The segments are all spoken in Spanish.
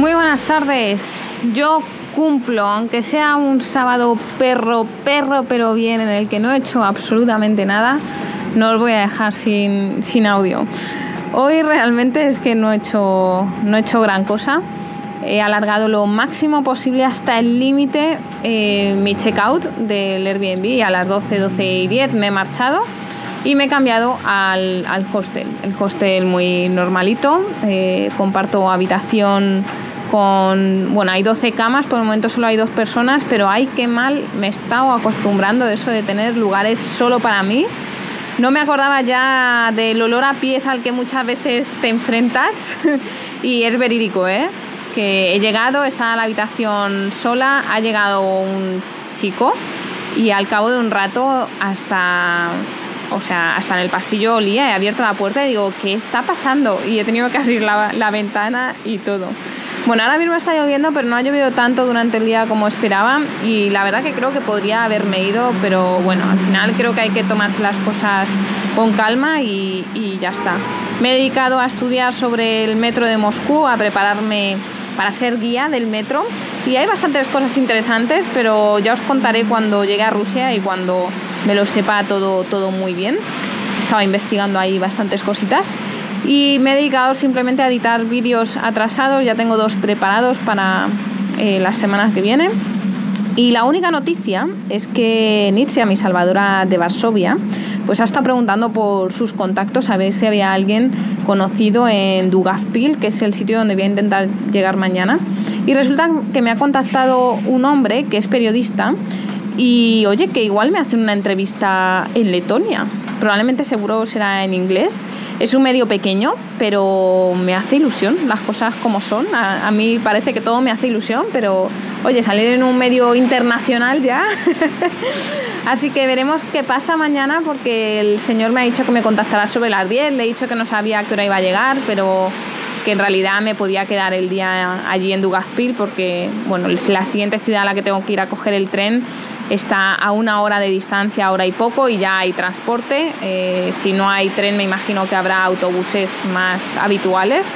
Muy buenas tardes. Yo cumplo, aunque sea un sábado perro, perro, pero bien, en el que no he hecho absolutamente nada, no os voy a dejar sin, audio. Hoy realmente es que no he hecho, no he hecho gran cosa. He alargado lo máximo posible hasta el límite eh, mi checkout del Airbnb. A las 12, 12 y 10 me he marchado y me he cambiado al, hostel. El hostel muy normalito. Eh, comparto habitación con, bueno, hay 12 camas, por el momento solo hay dos personas, pero ay, qué mal me he estado acostumbrando de eso de tener lugares solo para mí. No me acordaba ya del olor a pies al que muchas veces te enfrentas y es verídico, ¿eh? Que he llegado, estaba la habitación sola, ha llegado un chico y al cabo de un rato hasta o sea, hasta en el pasillo olía, he abierto la puerta y digo, ¿qué está pasando? Y he tenido que abrir la, la ventana y todo. Bueno, ahora mismo está lloviendo, pero no ha llovido tanto durante el día como esperaba y la verdad que creo que podría haberme ido, pero bueno, al final creo que hay que tomarse las cosas con calma y, ya está. Me he dedicado a estudiar sobre el metro de Moscú, a prepararme para ser guía del metro y hay bastantes cosas interesantes, pero ya os contaré cuando llegue a Rusia y cuando me lo sepa todo, todo muy bien. Estaba investigando ahí bastantes cositas y me he dedicado simplemente a editar vídeos atrasados, ya tengo dos preparados para eh, las semanas que vienen. Y la única noticia es que Nietzsche, mi salvadora de Varsovia, pues ha estado preguntando por sus contactos a ver si había alguien conocido en Dugavpil, que es el sitio donde voy a intentar llegar mañana. Y resulta que me ha contactado un hombre que es periodista y oye, que igual me hacen una entrevista en Letonia. Probablemente seguro será en inglés. Es un medio pequeño, pero me hace ilusión las cosas como son. A, mí parece que todo me hace ilusión, pero oye, salir en un medio internacional ya. Así que veremos qué pasa mañana porque el señor me ha dicho que me contactará sobre las 10. Le he dicho que no sabía a qué hora iba a llegar, pero que en realidad me podía quedar el día allí en Dugazpil porque bueno, la siguiente ciudad a la que tengo que ir a coger el tren está a una hora de distancia, hora y poco, y ya hay transporte. Eh, si no hay tren, me imagino que habrá autobuses más habituales.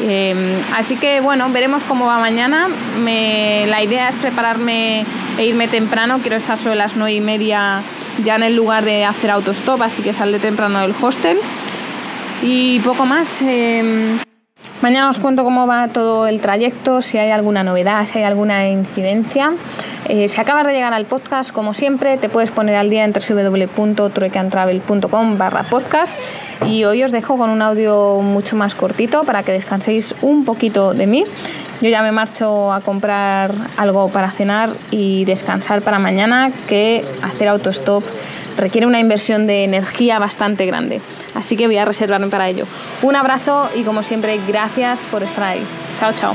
Eh, así que bueno, veremos cómo va mañana. la idea es prepararme e irme temprano. Quiero estar sobre las nueve y media ya en el lugar de hacer autostop, así que saldré temprano del hostel. Y poco más. Eh, Mañana os cuento cómo va todo el trayecto, si hay alguna novedad, si hay alguna incidencia. Eh, si acabas de llegar al podcast, como siempre, te puedes poner al día en www.truecantravel.com barra podcast y hoy os dejo con un audio mucho más cortito para que descanséis un poquito de mí. Yo ya me marcho a comprar algo para cenar y descansar para mañana que hacer autostop requiere una inversión de energía bastante grande. Así que voy a reservarme para ello. Un abrazo y como siempre, gracias por estar ahí. Chao, chao.